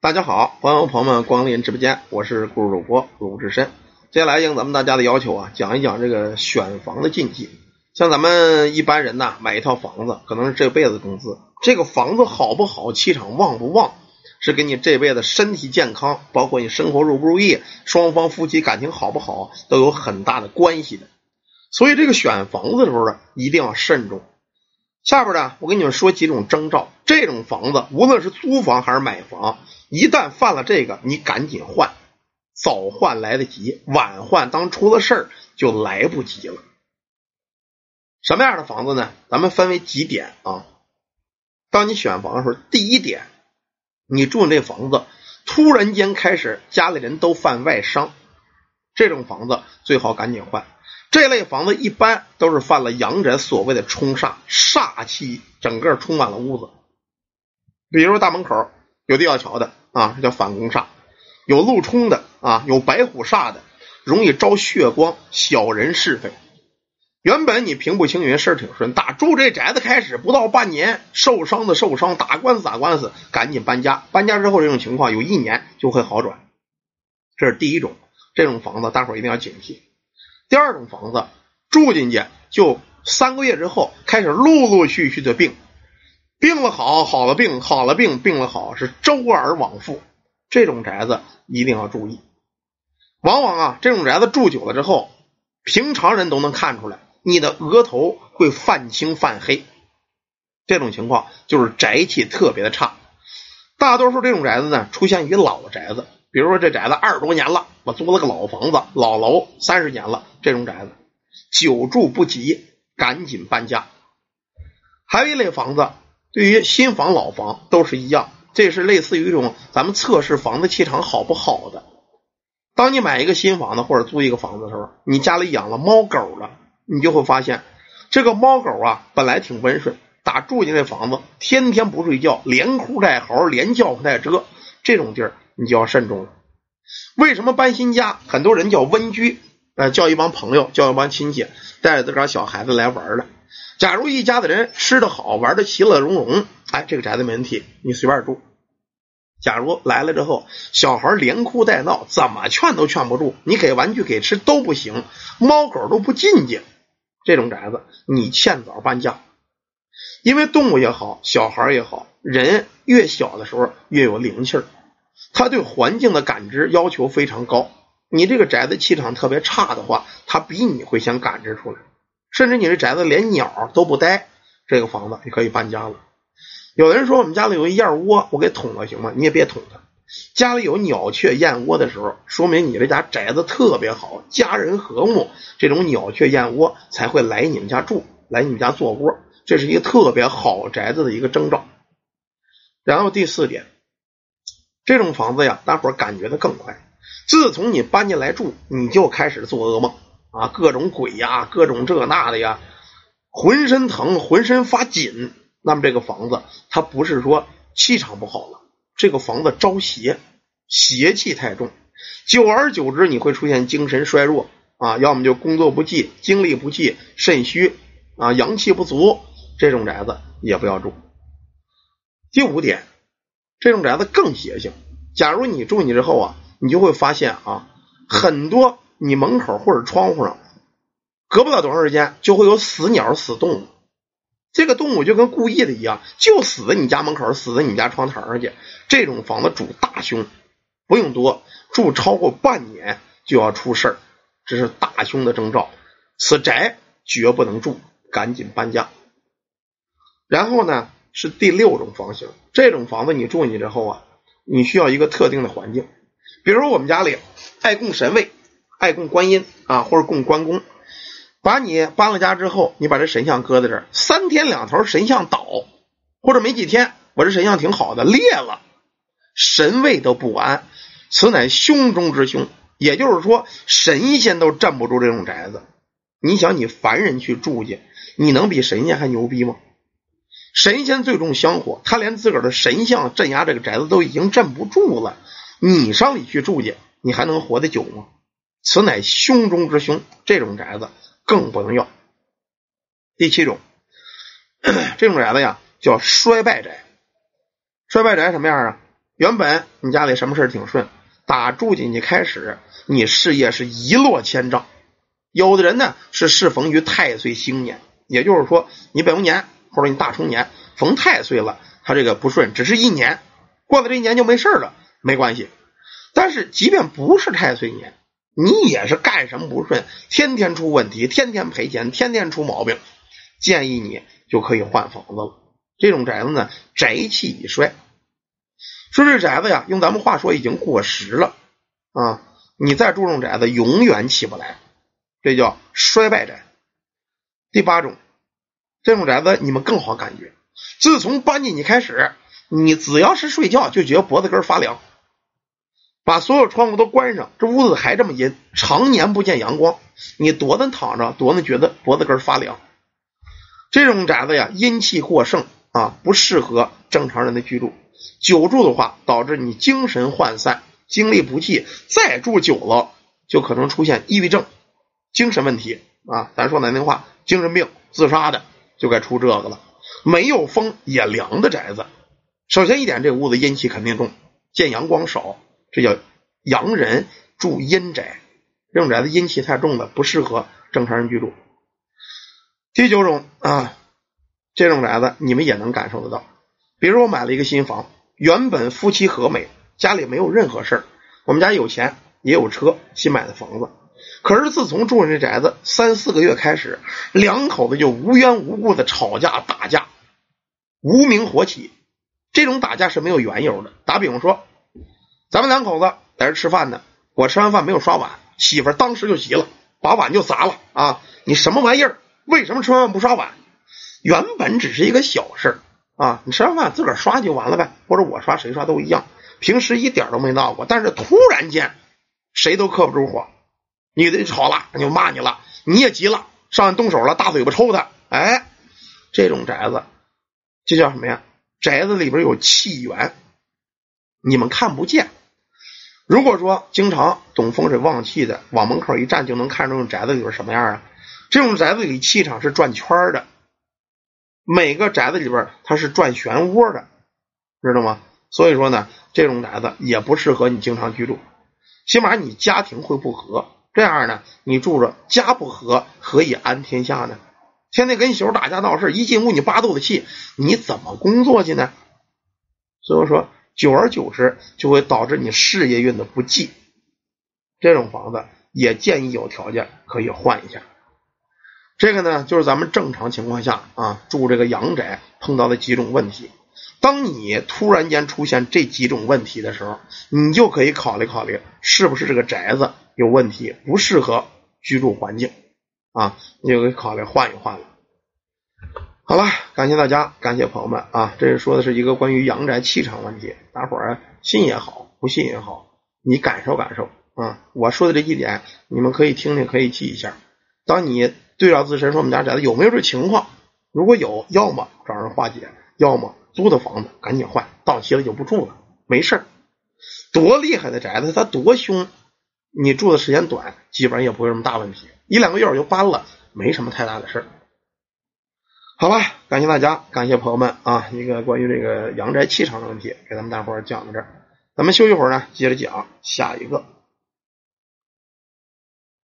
大家好，欢迎朋友们光临直播间，我是故事主播鲁智深。接下来应咱们大家的要求啊，讲一讲这个选房的禁忌。像咱们一般人呐，买一套房子，可能是这辈子工资。这个房子好不好，气场旺不旺，是跟你这辈子身体健康，包括你生活如不如意，双方夫妻感情好不好，都有很大的关系的。所以这个选房子的时候呢，一定要慎重。下边呢，我给你们说几种征兆。这种房子，无论是租房还是买房，一旦犯了这个，你赶紧换，早换来得及，晚换当出了事儿就来不及了。什么样的房子呢？咱们分为几点啊。当你选房的时候，第一点，你住的这房子突然间开始家里人都犯外伤，这种房子最好赶紧换。这类房子一般都是犯了阳宅所谓的冲煞，煞气整个充满了屋子。比如大门口有吊桥的啊，这叫反攻煞；有路冲的啊，有白虎煞的，容易招血光、小人是非。原本你平步青云，事儿挺顺，打住这宅子开始不到半年，受伤的受伤，打官司打官司，赶紧搬家。搬家之后，这种情况有一年就会好转。这是第一种，这种房子大伙一定要警惕。第二种房子住进去就三个月之后开始陆陆续续的病，病了好，好了病，好了病，病了好，是周而往复。这种宅子一定要注意。往往啊，这种宅子住久了之后，平常人都能看出来。你的额头会泛青泛黑，这种情况就是宅气特别的差。大多数这种宅子呢，出现于老宅子，比如说这宅子二十多年了，我租了个老房子、老楼，三十年了，这种宅子久住不吉，赶紧搬家。还有一类房子，对于新房、老房都是一样，这是类似于一种咱们测试房子气场好不好的。当你买一个新房子或者租一个房子的时候，你家里养了猫狗了。你就会发现，这个猫狗啊，本来挺温顺，打住进这房子，天天不睡觉，连哭带嚎，连叫带蛰，这种地儿你就要慎重了。为什么搬新家？很多人叫温居，呃，叫一帮朋友，叫一帮亲戚，带着自个儿小孩子来玩了。假如一家子人吃的好，玩的其乐融融，哎，这个宅子没问题，你随便住。假如来了之后，小孩连哭带闹，怎么劝都劝不住，你给玩具给吃都不行，猫狗都不进去。这种宅子，你欠早搬家，因为动物也好，小孩也好，人越小的时候越有灵气儿，他对环境的感知要求非常高。你这个宅子气场特别差的话，他比你会先感知出来。甚至你这宅子连鸟都不待，这个房子你可以搬家了。有人说我们家里有一燕窝，我给捅了行吗？你也别捅它。家里有鸟雀燕窝的时候，说明你这家宅子特别好，家人和睦，这种鸟雀燕窝才会来你们家住，来你们家做窝，这是一个特别好宅子的一个征兆。然后第四点，这种房子呀，大伙感觉的更快。自从你搬进来住，你就开始做噩梦啊，各种鬼呀，各种这那的呀，浑身疼，浑身发紧。那么这个房子，它不是说气场不好了。这个房子招邪，邪气太重，久而久之你会出现精神衰弱啊，要么就工作不济、精力不济、肾虚啊、阳气不足，这种宅子也不要住。第五点，这种宅子更邪性。假如你住进去之后啊，你就会发现啊，很多你门口或者窗户上，隔不了多长时间就会有死鸟、死动物。这个动物就跟故意的一样，就死在你家门口，死在你家窗台上去。这种房子主大凶，不用多，住超过半年就要出事儿，这是大凶的征兆。此宅绝不能住，赶紧搬家。然后呢，是第六种房型，这种房子你住进去之后啊，你需要一个特定的环境，比如我们家里爱供神位，爱供观音啊，或者供关公。把你搬了家之后，你把这神像搁在这儿，三天两头神像倒，或者没几天，我这神像挺好的裂了，神位都不安，此乃凶中之凶。也就是说，神仙都镇不住这种宅子。你想，你凡人去住去，你能比神仙还牛逼吗？神仙最重香火，他连自个儿的神像镇压这个宅子都已经镇不住了，你上里去住去，你还能活得久吗？此乃凶中之凶，这种宅子。更不能要。第七种，这种宅子呀叫衰败宅。衰败宅什么样啊？原本你家里什么事挺顺，打住进去开始，你事业是一落千丈。有的人呢是适逢于太岁星年，也就是说你本命年或者你大冲年逢太岁了，他这个不顺只是一年，过了这一年就没事了，没关系。但是即便不是太岁年，你也是干什么不顺，天天出问题，天天赔钱，天天出毛病，建议你就可以换房子了。这种宅子呢，宅气已衰。说这宅子呀，用咱们话说已经过时了啊！你再住这种宅子，永远起不来，这叫衰败宅。第八种，这种宅子你们更好感觉。自从搬进去开始，你只要是睡觉就觉得脖子根发凉，把所有窗户都关上，这屋子还这么阴，常年不见阳光，你多能躺着，多能觉得脖子根发凉。这种宅子呀，阴气过盛啊，不适合正常人的居住。久住的话，导致你精神涣散，精力不济；再住久了，就可能出现抑郁症、精神问题啊。咱说难听话，精神病、自杀的就该出这个了。没有风也凉的宅子，首先一点，这屋子阴气肯定重，见阳光少，这叫阳人住阴宅。这种宅子阴气太重了，不适合正常人居住。第九种啊，这种宅子你们也能感受得到。比如我买了一个新房，原本夫妻和美，家里没有任何事儿，我们家有钱也有车，新买的房子。可是自从住进这宅子三四个月开始，两口子就无缘无故的吵架打架，无名火起。这种打架是没有缘由的。打比方说，咱们两口子在这吃饭呢，我吃完饭没有刷碗，媳妇当时就急了，把碗就砸了啊！你什么玩意儿？为什么吃完饭不刷碗？原本只是一个小事。啊，你吃完饭自个儿刷就完了呗，或者我刷谁刷都一样，平时一点都没闹过。但是突然间，谁都克不住火，女的吵了，就骂你了，你也急了，上来动手了，大嘴巴抽他。哎，这种宅子，这叫什么呀？宅子里边有气源，你们看不见。如果说经常懂风水旺气的，往门口一站就能看出宅子里边什么样啊？这种宅子里气场是转圈的。每个宅子里边它是转漩涡的，知道吗？所以说呢，这种宅子也不适合你经常居住，起码你家庭会不和。这样呢，你住着家不和，何以安天下呢？天天跟媳妇打架闹事，一进屋你八肚子气，你怎么工作去呢？所以说，久而久之就会导致你事业运的不济。这种房子也建议有条件可以换一下。这个呢，就是咱们正常情况下啊住这个阳宅碰到的几种问题。当你突然间出现这几种问题的时候，你就可以考虑考虑是不是这个宅子有问题，不适合居住环境啊，你就可以考虑换一换了。好了，感谢大家，感谢朋友们啊，这是说的是一个关于阳宅气场问题，大伙儿信也好，不信也好，你感受感受啊。我说的这一点，你们可以听听，可以记一下。当你对照自身说我们家宅子有没有这情况？如果有，要么找人化解，要么租的房子赶紧换，到期了就不住了，没事儿。多厉害的宅子，它多凶，你住的时间短，基本上也不会什么大问题，一两个月我就搬了，没什么太大的事儿。好吧，感谢大家，感谢朋友们啊，一个关于这个阳宅气场的问题，给咱们大伙儿讲到这儿，咱们休息会儿呢，接着讲下一个。